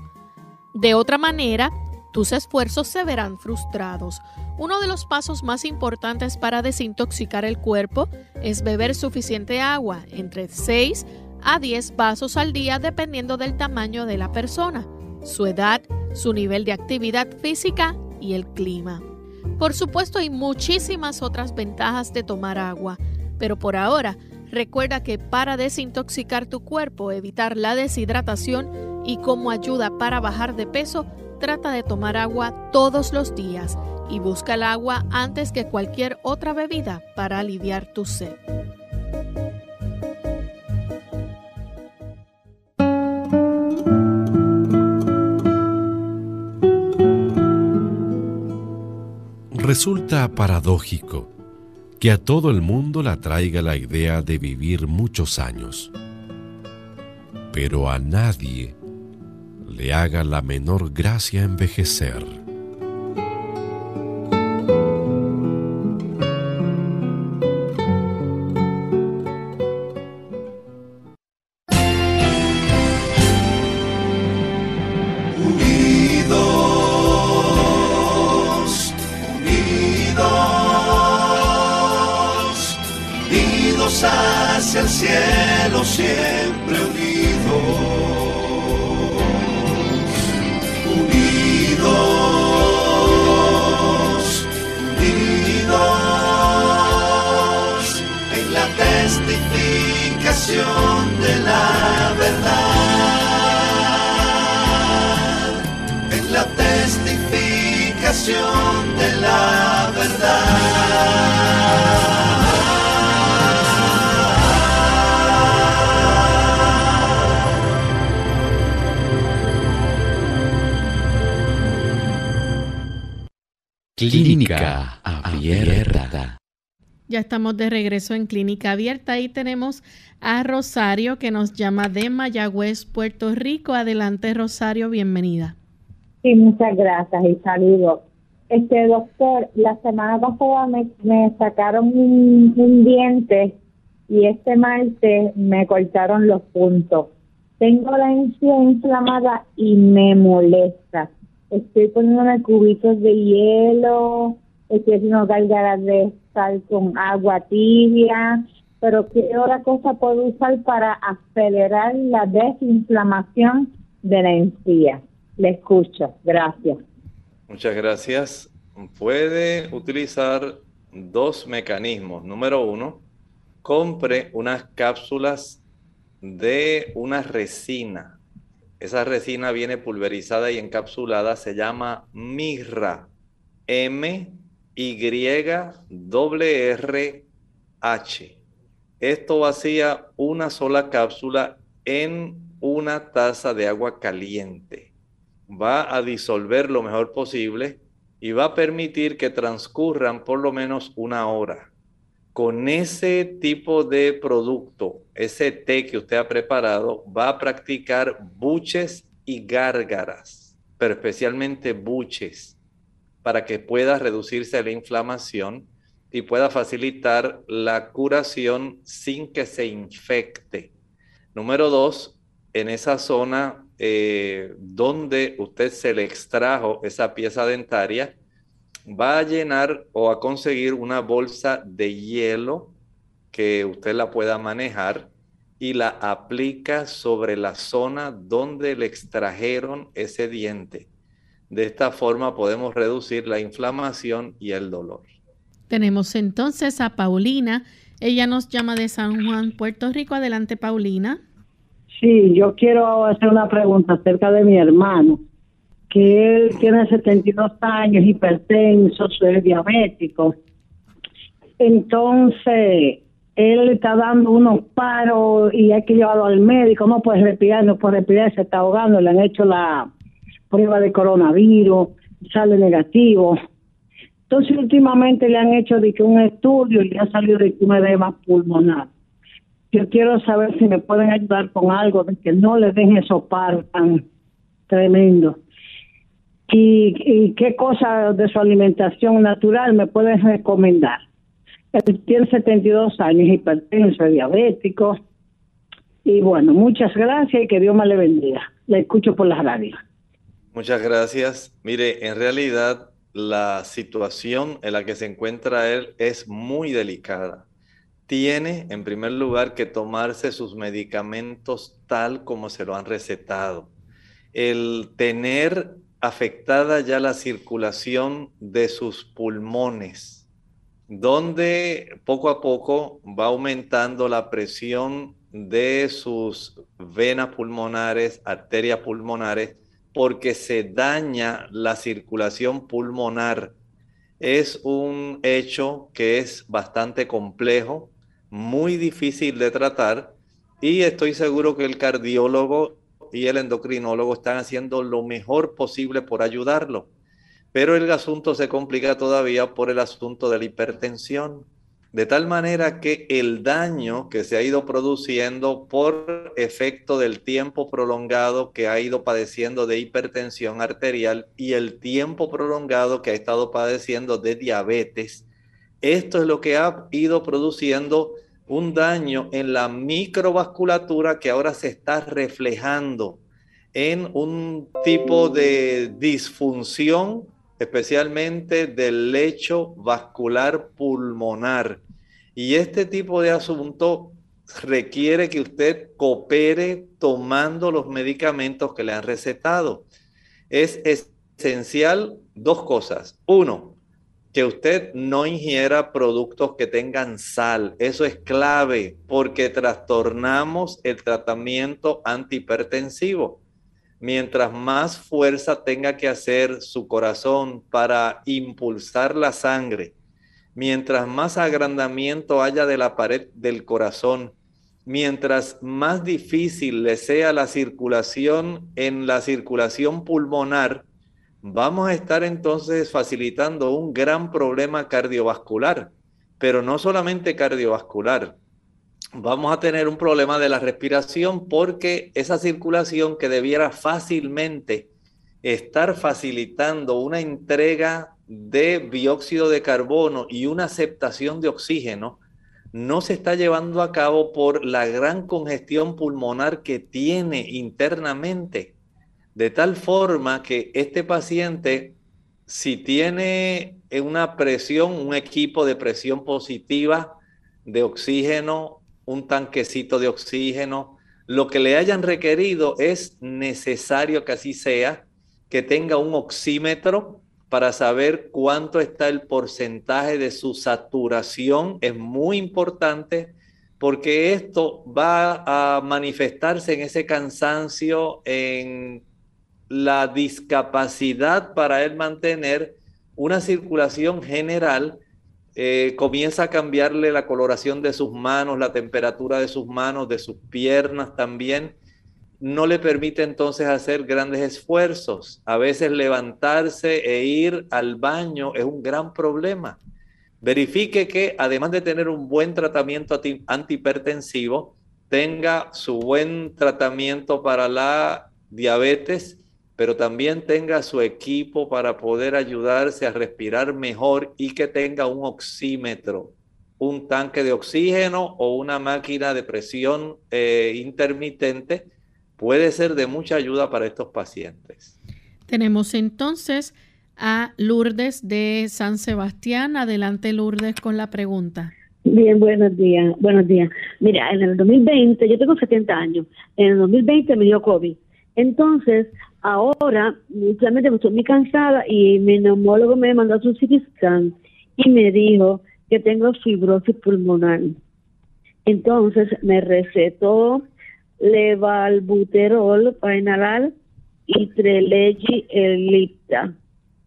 De otra manera, tus esfuerzos se verán frustrados. Uno de los pasos más importantes para desintoxicar el cuerpo es beber suficiente agua, entre 6 a 10 vasos al día dependiendo del tamaño de la persona, su edad, su nivel de actividad física y el clima. Por supuesto hay muchísimas otras ventajas de tomar agua, pero por ahora recuerda que para desintoxicar tu cuerpo, evitar la deshidratación y como ayuda para bajar de peso, trata de tomar agua todos los días y busca el agua antes que cualquier otra bebida para aliviar tu sed. Resulta paradójico que a todo el mundo le atraiga la idea de vivir muchos años, pero a nadie le haga la menor gracia envejecer. De regreso en Clínica Abierta y tenemos a Rosario que nos llama de Mayagüez, Puerto Rico. Adelante, Rosario, bienvenida. Sí, muchas gracias y saludos. Este doctor, la semana pasada me, sacaron un, diente y este martes me cortaron los puntos. Tengo la encía inflamada y me molesta. Estoy poniendo cubitos de hielo, estoy haciendo gárgaras de sal con agua tibia, pero ¿qué otra cosa puedo usar para acelerar la desinflamación de la encía? Le escucho, gracias. Muchas gracias. Puede utilizar dos mecanismos. Número uno, compre unas cápsulas de una resina. Esa resina viene pulverizada y encapsulada, se llama mirra. M Y W R H. Esto vacía una sola cápsula en una taza de agua caliente. Va a disolver lo mejor posible y va a permitir que transcurran por lo menos una hora. Con ese tipo de producto, ese té que usted ha preparado, va a practicar buches y gárgaras, pero especialmente buches, para que pueda reducirse la inflamación y pueda facilitar la curación sin que se infecte. Número dos, en esa zona eh, donde usted se le extrajo esa pieza dentaria, va a llenar o a conseguir una bolsa de hielo que usted la pueda manejar y la aplica sobre la zona donde le extrajeron ese diente. De esta forma podemos reducir la inflamación y el dolor. Tenemos entonces a Paulina. Ella nos llama de San Juan, Puerto Rico. Adelante, Paulina. Sí, yo quiero hacer una pregunta acerca de mi hermano, que él tiene 72 años, hipertenso, es diabético. Entonces, él está dando unos paros y hay que llevarlo al médico, no puede respirar, no puede respirar, se está ahogando, le han hecho la prueba de coronavirus, sale negativo. Entonces, últimamente le han hecho de que un estudio y ha salido de que un edema pulmonar. Yo quiero saber si me pueden ayudar con algo de que no le den esos paros tan tremendos. Y, qué cosas de su alimentación natural me pueden recomendar. Él tiene 72 años, hipertenso, diabético. Y bueno, muchas gracias y que Dios me le bendiga. Le escucho por la radio. Muchas gracias. Mire, en realidad la situación en la que se encuentra él es muy delicada. Tiene, en primer lugar, que tomarse sus medicamentos tal como se lo han recetado. El tener afectada ya la circulación de sus pulmones, donde poco a poco va aumentando la presión de sus venas pulmonares, arterias pulmonares, porque se daña la circulación pulmonar. Es un hecho que es bastante complejo, muy difícil de tratar y estoy seguro que el cardiólogo y el endocrinólogo están haciendo lo mejor posible por ayudarlo. Pero el asunto se complica todavía por el asunto de la hipertensión de tal manera que el daño que se ha ido produciendo por efecto del tiempo prolongado que ha ido padeciendo de hipertensión arterial y el tiempo prolongado que ha estado padeciendo de diabetes, esto es lo que ha ido produciendo un daño en la microvasculatura que ahora se está reflejando en un tipo de disfunción especialmente del lecho vascular pulmonar. Y este tipo de asunto requiere que usted coopere tomando los medicamentos que le han recetado. Es esencial dos cosas. Uno, que usted no ingiera productos que tengan sal. Eso es clave porque trastornamos el tratamiento antihipertensivo mientras más fuerza tenga que hacer su corazón para impulsar la sangre, mientras más agrandamiento haya de la pared del corazón, mientras más difícil le sea la circulación en la circulación pulmonar, vamos a estar entonces facilitando un gran problema cardiovascular, pero no solamente cardiovascular, vamos a tener un problema de la respiración porque esa circulación que debiera fácilmente estar facilitando una entrega de dióxido de carbono y una aceptación de oxígeno, no se está llevando a cabo por la gran congestión pulmonar que tiene internamente. De tal forma que este paciente, si tiene una presión, un equipo de presión positiva de oxígeno, un tanquecito de oxígeno, lo que le hayan requerido es necesario que así sea, que tenga un oxímetro para saber cuánto está el porcentaje de su saturación. Es muy importante porque esto va a manifestarse en ese cansancio, en la discapacidad para él mantener una circulación general. Eh, comienza a cambiarle la coloración de sus manos, la temperatura de sus manos, de sus piernas también no le permite entonces hacer grandes esfuerzos. A veces levantarse e ir al baño es un gran problema. Verifique que además de tener un buen tratamiento antihipertensivo, tenga su buen tratamiento para la diabetes, pero también tenga su equipo para poder ayudarse a respirar mejor y que tenga un oxímetro, un tanque de oxígeno o una máquina de presión eh, intermitente puede ser de mucha ayuda para estos pacientes. Tenemos entonces a Lourdes de San Sebastián. Adelante Lourdes con la pregunta. Bien, buenos días, buenos días. Mira, en el 2020, yo tengo 70 años, en el 2020 me dio COVID. Entonces, ahora, realmente estoy muy cansada y mi neumólogo me mandó a su CT y me dijo que tengo fibrosis pulmonar. Entonces, me recetó levalbuterol para inhalar y trelegy elipta.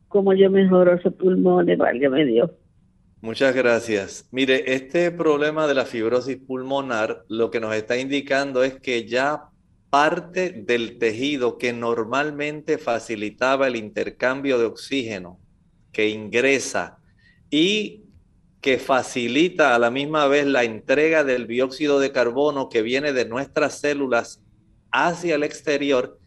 Como yo mejoro ese pulmón que me dio. Muchas gracias. Mire, este problema de la fibrosis pulmonar lo que nos está indicando es que ya parte del tejido que normalmente facilitaba el intercambio de oxígeno que ingresa y que facilita a la misma vez la entrega del dióxido de carbono que viene de nuestras células hacia el exterior,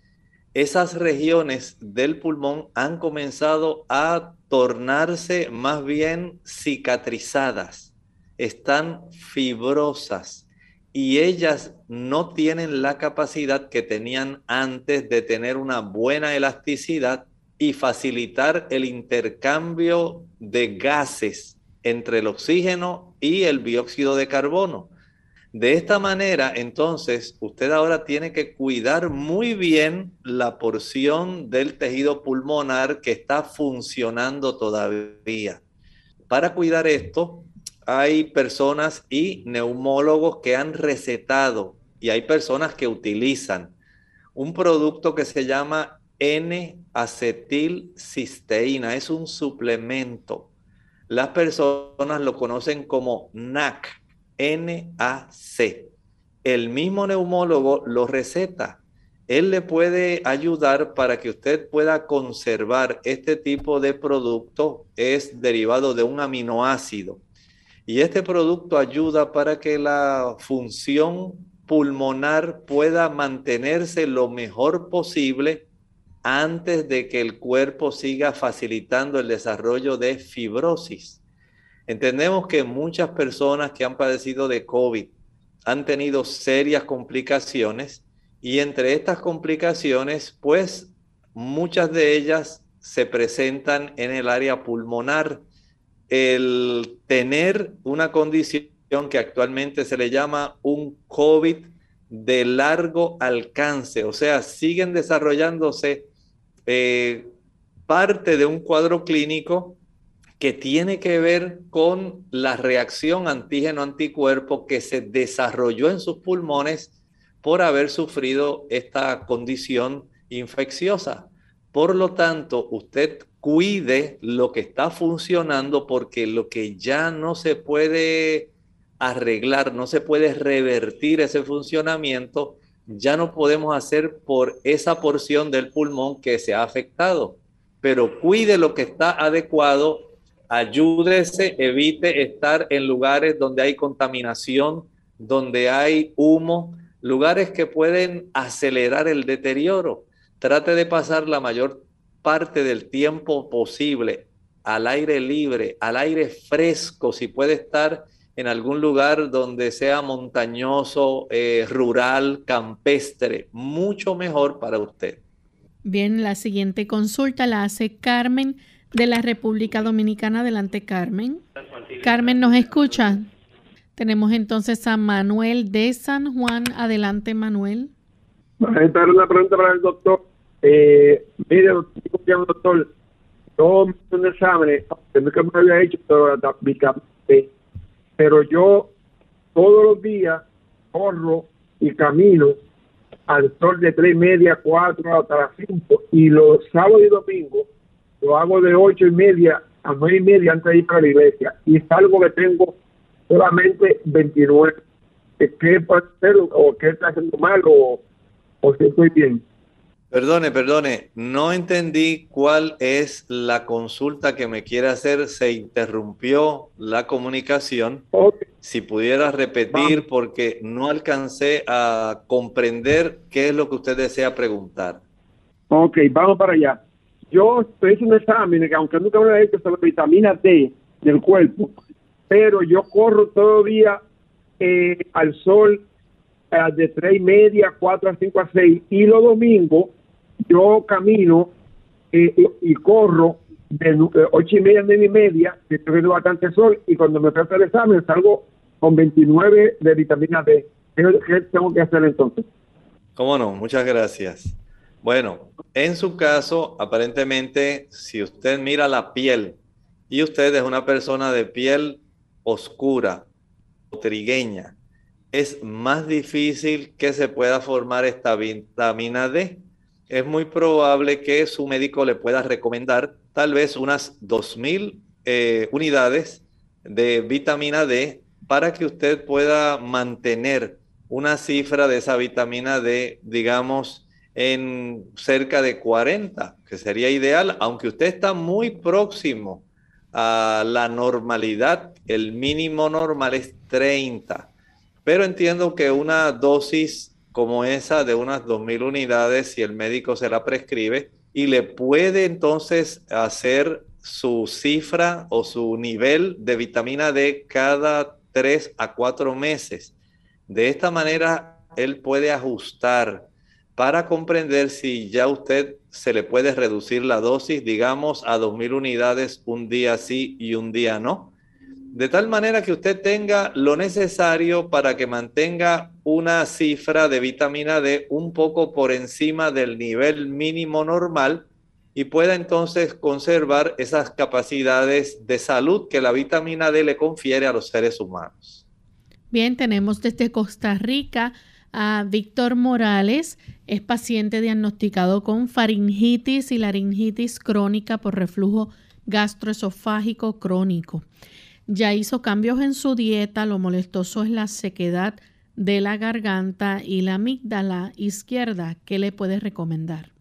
esas regiones del pulmón han comenzado a tornarse más bien cicatrizadas, están fibrosas y ellas no tienen la capacidad que tenían antes de tener una buena elasticidad y facilitar el intercambio de gases entre el oxígeno y el dióxido de carbono. De esta manera, entonces, usted ahora tiene que cuidar muy bien la porción del tejido pulmonar que está funcionando todavía. Para cuidar esto, hay personas y neumólogos que han recetado y hay personas que utilizan un producto que se llama N-acetilcisteína. Es un suplemento las personas lo conocen como NAC, N-A-C. El mismo neumólogo lo receta. Él le puede ayudar para que usted pueda conservar este tipo de producto. Es derivado de un aminoácido. Y este producto ayuda para que la función pulmonar pueda mantenerse lo mejor posible antes de que el cuerpo siga facilitando el desarrollo de fibrosis. Entendemos que muchas personas que han padecido de COVID han tenido serias complicaciones y entre estas complicaciones, pues muchas de ellas se presentan en el área pulmonar. El tener una condición que actualmente se le llama un COVID de largo alcance, o sea, siguen desarrollándose eh, parte de un cuadro clínico que tiene que ver con la reacción antígeno-anticuerpo que se desarrolló en sus pulmones por haber sufrido esta condición infecciosa. Por lo tanto, usted cuide lo que está funcionando porque lo que ya no se puede arreglar, no se puede revertir ese funcionamiento, ya no podemos hacer por esa porción del pulmón que se ha afectado. Pero cuide lo que está adecuado, ayúdese, evite estar en lugares donde hay contaminación, donde hay humo, lugares que pueden acelerar el deterioro. Trate de pasar la mayor parte del tiempo posible al aire libre, al aire fresco, si puede estar en algún lugar donde sea montañoso, eh, rural, campestre, mucho mejor para usted. Bien, la siguiente consulta la hace Carmen de la República Dominicana. Adelante, Carmen. Carmen, ¿nos escucha? Tenemos entonces a Manuel de San Juan. Adelante, Manuel. Esta era una pregunta para el doctor. Eh, mire, doctor, yo me un examen, que nunca me había hecho, pero, pero yo todos los días corro y camino al sol de tres y media, cuatro hasta las cinco, y los sábados y domingos lo hago de ocho y media a nueve y media antes de ir para la iglesia, y es algo que tengo solamente 29. ¿Qué puede ser o qué está haciendo mal o, o si estoy bien? Perdone, perdone, no entendí cuál es la consulta que me quiere hacer. Se interrumpió la comunicación. Si pudiera repetir porque no alcancé a comprender qué es lo que usted desea preguntar. Ok, vamos para allá. Yo estoy haciendo un examen que aunque nunca me lo he hecho sobre vitamina D del cuerpo, pero yo corro todo el día eh, al sol de tres y media, cuatro a cinco a seis y los domingos yo camino eh, y, corro de eh, ocho y media a nueve y media, que estoy viendo bastante sol, y cuando me trata el examen salgo con 29 de vitamina D. ¿Qué tengo que hacer entonces? ¿Cómo no? Muchas gracias. Bueno, en su caso, aparentemente, si usted mira la piel y usted es una persona de piel oscura, trigueña, es más difícil que se pueda formar esta vitamina D es muy probable que su médico le pueda recomendar tal vez unas 2.000 eh, unidades de vitamina D para que usted pueda mantener una cifra de esa vitamina D, digamos, en cerca de 40, que sería ideal, aunque usted está muy próximo a la normalidad, el mínimo normal es 30. Pero entiendo que una dosis como esa de unas 2.000 unidades si el médico se la prescribe y le puede entonces hacer su cifra o su nivel de vitamina D cada 3 a 4 meses. De esta manera, él puede ajustar para comprender si ya usted se le puede reducir la dosis, digamos, a 2.000 unidades un día sí y un día no de tal manera que usted tenga lo necesario para que mantenga una cifra de vitamina D un poco por encima del nivel mínimo normal y pueda entonces conservar esas capacidades de salud que la vitamina D le confiere a los seres humanos. Bien, tenemos desde Costa Rica a Víctor Morales, es paciente diagnosticado con faringitis y laringitis crónica por reflujo gastroesofágico crónico ya hizo cambios en su dieta, lo molestoso es la sequedad de la garganta y la amígdala izquierda. ¿Qué le puedes recomendar?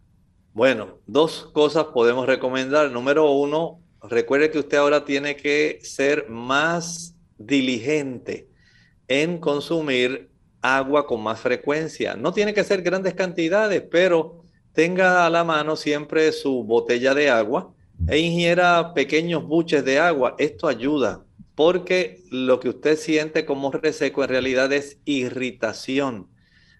Bueno, dos cosas podemos recomendar. Número uno, recuerde que usted ahora tiene que ser más diligente en consumir agua con más frecuencia. No tiene que ser grandes cantidades, pero tenga a la mano siempre su botella de agua e ingiera pequeños buches de agua. Esto ayuda porque lo que usted siente como reseco en realidad es irritación.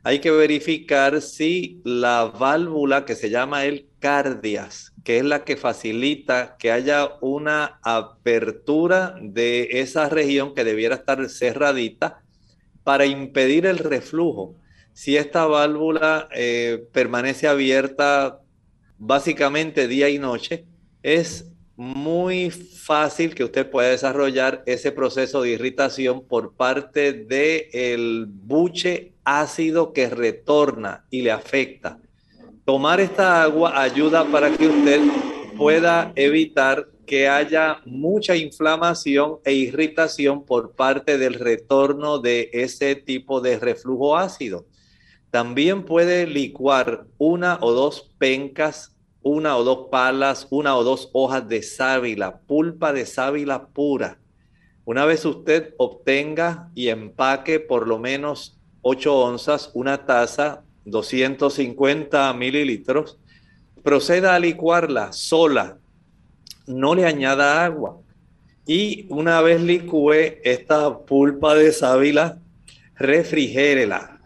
Hay que verificar si la válvula que se llama el cardias, que es la que facilita que haya una apertura de esa región que debiera estar cerradita para impedir el reflujo. Si esta válvula eh, permanece abierta básicamente día y noche, es muy fácil que usted pueda desarrollar ese proceso de irritación por parte del el buche ácido que retorna y le afecta. Tomar esta agua ayuda para que usted pueda evitar que haya mucha inflamación e irritación por parte del retorno de ese tipo de reflujo ácido. También puede licuar una o dos pencas una o dos palas, una o dos hojas de sábila, pulpa de sábila pura. Una vez usted obtenga y empaque por lo menos 8 onzas, una taza, 250 mililitros, proceda a licuarla sola. No le añada agua. y una vez licúe esta pulpa de sábila, refrigérela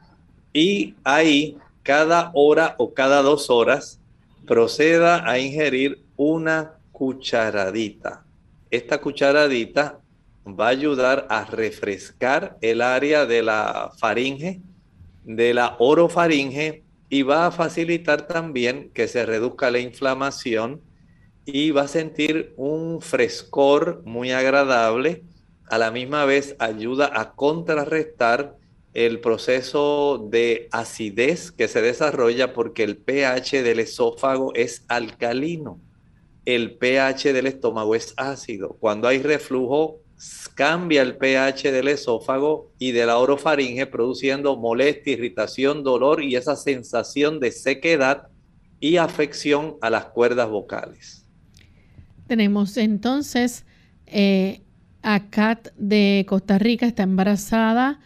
y ahí cada hora o cada dos horas proceda a ingerir una cucharadita. Esta cucharadita va a ayudar a refrescar el área de la faringe, de la orofaringe y va a facilitar también que se reduzca la inflamación y va a sentir un frescor muy agradable. A la misma vez ayuda a contrarrestar el proceso de acidez que se desarrolla porque el pH del esófago es alcalino. El pH del estómago es ácido. Cuando hay reflujo, cambia el pH del esófago y de la orofaringe, produciendo molestia, irritación, dolor y esa sensación de sequedad y afección a las cuerdas vocales. Tenemos entonces eh, a Kat de Costa Rica, está embarazada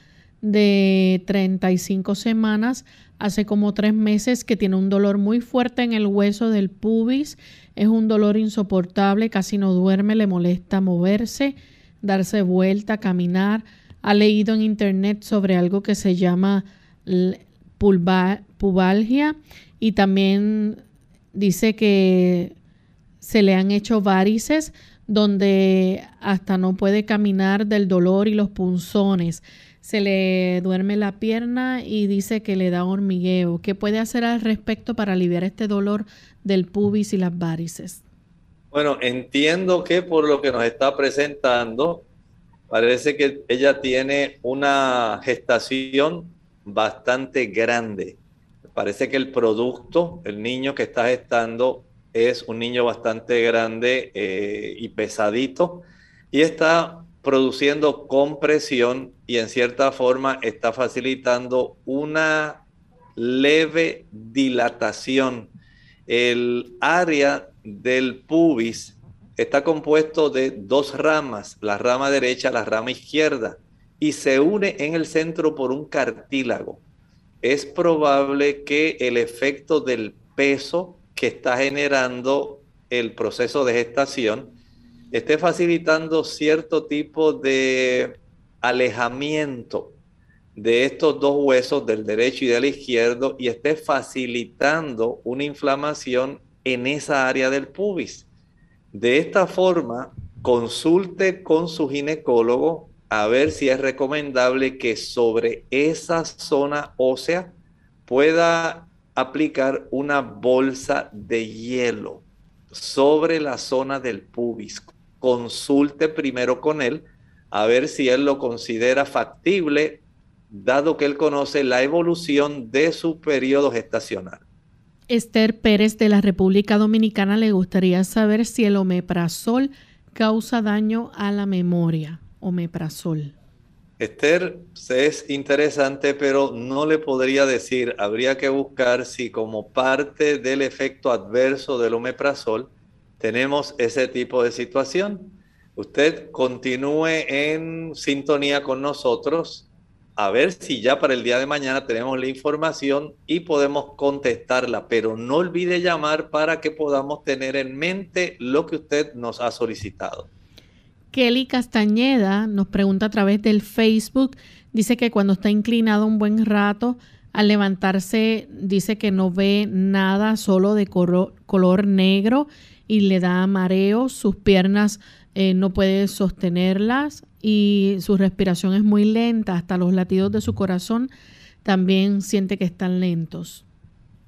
de 35 semanas, hace como tres meses que tiene un dolor muy fuerte en el hueso del pubis, es un dolor insoportable, casi no duerme, le molesta moverse, darse vuelta, caminar. Ha leído en internet sobre algo que se llama pubalgia y también dice que se le han hecho varices donde hasta no puede caminar del dolor y los punzones se le duerme la pierna y dice que le da hormigueo. ¿Qué puede hacer al respecto para aliviar este dolor del pubis y las varices? Bueno, entiendo que por lo que nos está presentando, parece que ella tiene una gestación bastante grande. Parece que el producto, el niño que está gestando, es un niño bastante grande eh, y pesadito y está produciendo compresión y en cierta forma está facilitando una leve dilatación. El área del pubis está compuesto de dos ramas, la rama derecha, la rama izquierda, y se une en el centro por un cartílago. Es probable que el efecto del peso que está generando el proceso de gestación esté facilitando cierto tipo de alejamiento de estos dos huesos, del derecho y del izquierdo, y esté facilitando una inflamación en esa área del pubis. De esta forma, consulte con su ginecólogo a ver si es recomendable que sobre esa zona ósea pueda aplicar una bolsa de hielo sobre la zona del pubis consulte primero con él a ver si él lo considera factible, dado que él conoce la evolución de su periodo gestacional. Esther Pérez de la República Dominicana le gustaría saber si el omeprazol causa daño a la memoria. Omeprazol. Esther es interesante, pero no le podría decir, habría que buscar si como parte del efecto adverso del omeprazol, tenemos ese tipo de situación. Usted continúe en sintonía con nosotros a ver si ya para el día de mañana tenemos la información y podemos contestarla, pero no olvide llamar para que podamos tener en mente lo que usted nos ha solicitado. Kelly Castañeda nos pregunta a través del Facebook, dice que cuando está inclinado un buen rato, al levantarse dice que no ve nada, solo de color negro y le da mareo, sus piernas eh, no puede sostenerlas y su respiración es muy lenta, hasta los latidos de su corazón también siente que están lentos.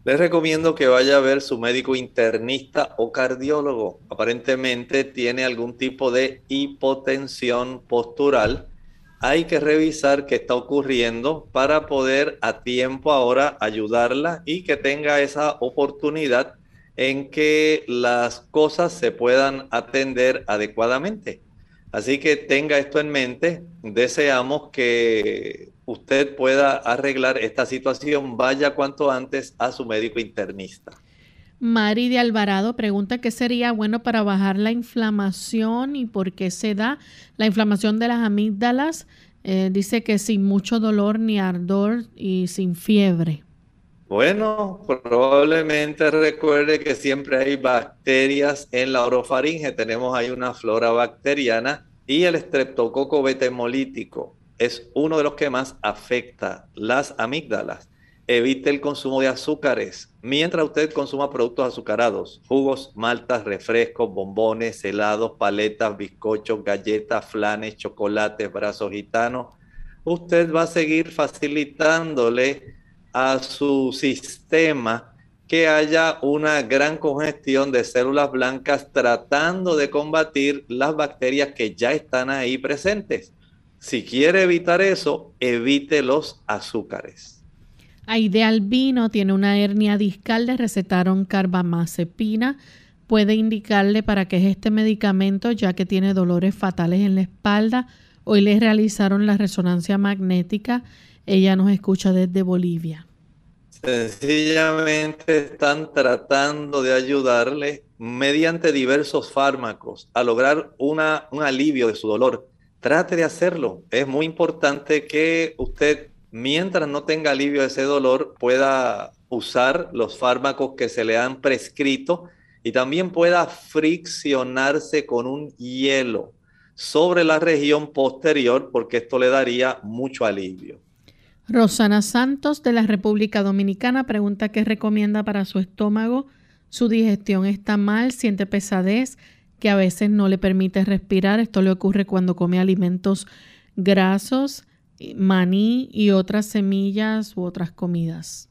Les recomiendo que vaya a ver su médico internista o cardiólogo. Aparentemente tiene algún tipo de hipotensión postural. Hay que revisar qué está ocurriendo para poder a tiempo ahora ayudarla y que tenga esa oportunidad en que las cosas se puedan atender adecuadamente. Así que tenga esto en mente. Deseamos que usted pueda arreglar esta situación. Vaya cuanto antes a su médico internista. Mari de Alvarado pregunta qué sería bueno para bajar la inflamación y por qué se da la inflamación de las amígdalas. Eh, dice que sin mucho dolor ni ardor y sin fiebre. Bueno, probablemente recuerde que siempre hay bacterias en la orofaringe. Tenemos ahí una flora bacteriana y el estreptococo beta hemolítico es uno de los que más afecta las amígdalas. Evite el consumo de azúcares. Mientras usted consuma productos azucarados, jugos, maltas, refrescos, bombones, helados, paletas, bizcochos, galletas, flanes, chocolates, brazos gitanos, usted va a seguir facilitándole a su sistema que haya una gran congestión de células blancas tratando de combatir las bacterias que ya están ahí presentes. Si quiere evitar eso, evite los azúcares. Aide Albino tiene una hernia discal, le recetaron carbamazepina. Puede indicarle para qué es este medicamento, ya que tiene dolores fatales en la espalda. Hoy le realizaron la resonancia magnética. Ella nos escucha desde Bolivia. Sencillamente están tratando de ayudarle mediante diversos fármacos a lograr una, un alivio de su dolor. Trate de hacerlo. Es muy importante que usted mientras no tenga alivio de ese dolor, pueda usar los fármacos que se le han prescrito y también pueda friccionarse con un hielo sobre la región posterior porque esto le daría mucho alivio. Rosana Santos de la República Dominicana pregunta qué recomienda para su estómago. Su digestión está mal, siente pesadez que a veces no le permite respirar. Esto le ocurre cuando come alimentos grasos maní y otras semillas u otras comidas?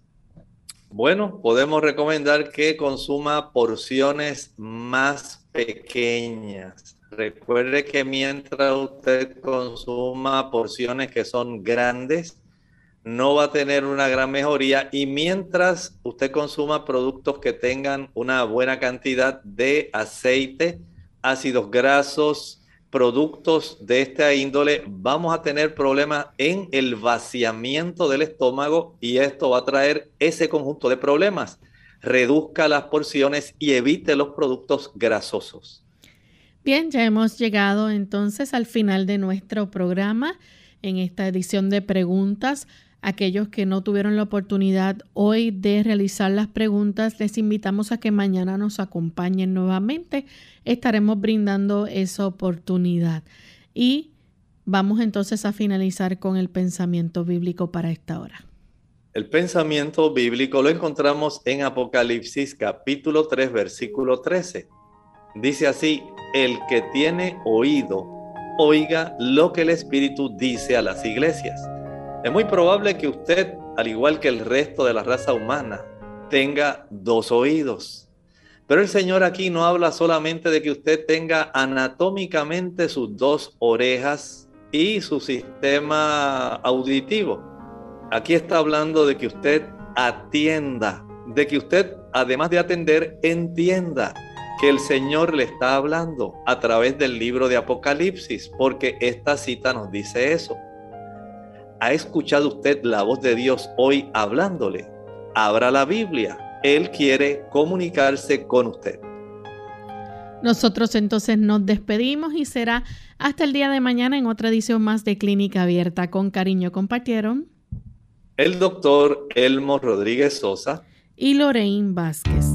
Bueno, podemos recomendar que consuma porciones más pequeñas. Recuerde que mientras usted consuma porciones que son grandes, no va a tener una gran mejoría y mientras usted consuma productos que tengan una buena cantidad de aceite, ácidos grasos, productos de esta índole, vamos a tener problemas en el vaciamiento del estómago y esto va a traer ese conjunto de problemas. Reduzca las porciones y evite los productos grasosos. Bien, ya hemos llegado entonces al final de nuestro programa en esta edición de preguntas. Aquellos que no tuvieron la oportunidad hoy de realizar las preguntas, les invitamos a que mañana nos acompañen nuevamente. Estaremos brindando esa oportunidad. Y vamos entonces a finalizar con el pensamiento bíblico para esta hora. El pensamiento bíblico lo encontramos en Apocalipsis capítulo 3, versículo 13. Dice así, el que tiene oído, oiga lo que el Espíritu dice a las iglesias. Es muy probable que usted, al igual que el resto de la raza humana, tenga dos oídos. Pero el Señor aquí no habla solamente de que usted tenga anatómicamente sus dos orejas y su sistema auditivo. Aquí está hablando de que usted atienda, de que usted, además de atender, entienda que el Señor le está hablando a través del libro de Apocalipsis, porque esta cita nos dice eso. ¿Ha escuchado usted la voz de Dios hoy hablándole? Abra la Biblia. Él quiere comunicarse con usted. Nosotros entonces nos despedimos y será hasta el día de mañana en otra edición más de Clínica Abierta. Con cariño compartieron el doctor Elmo Rodríguez Sosa y Lorraine Vázquez.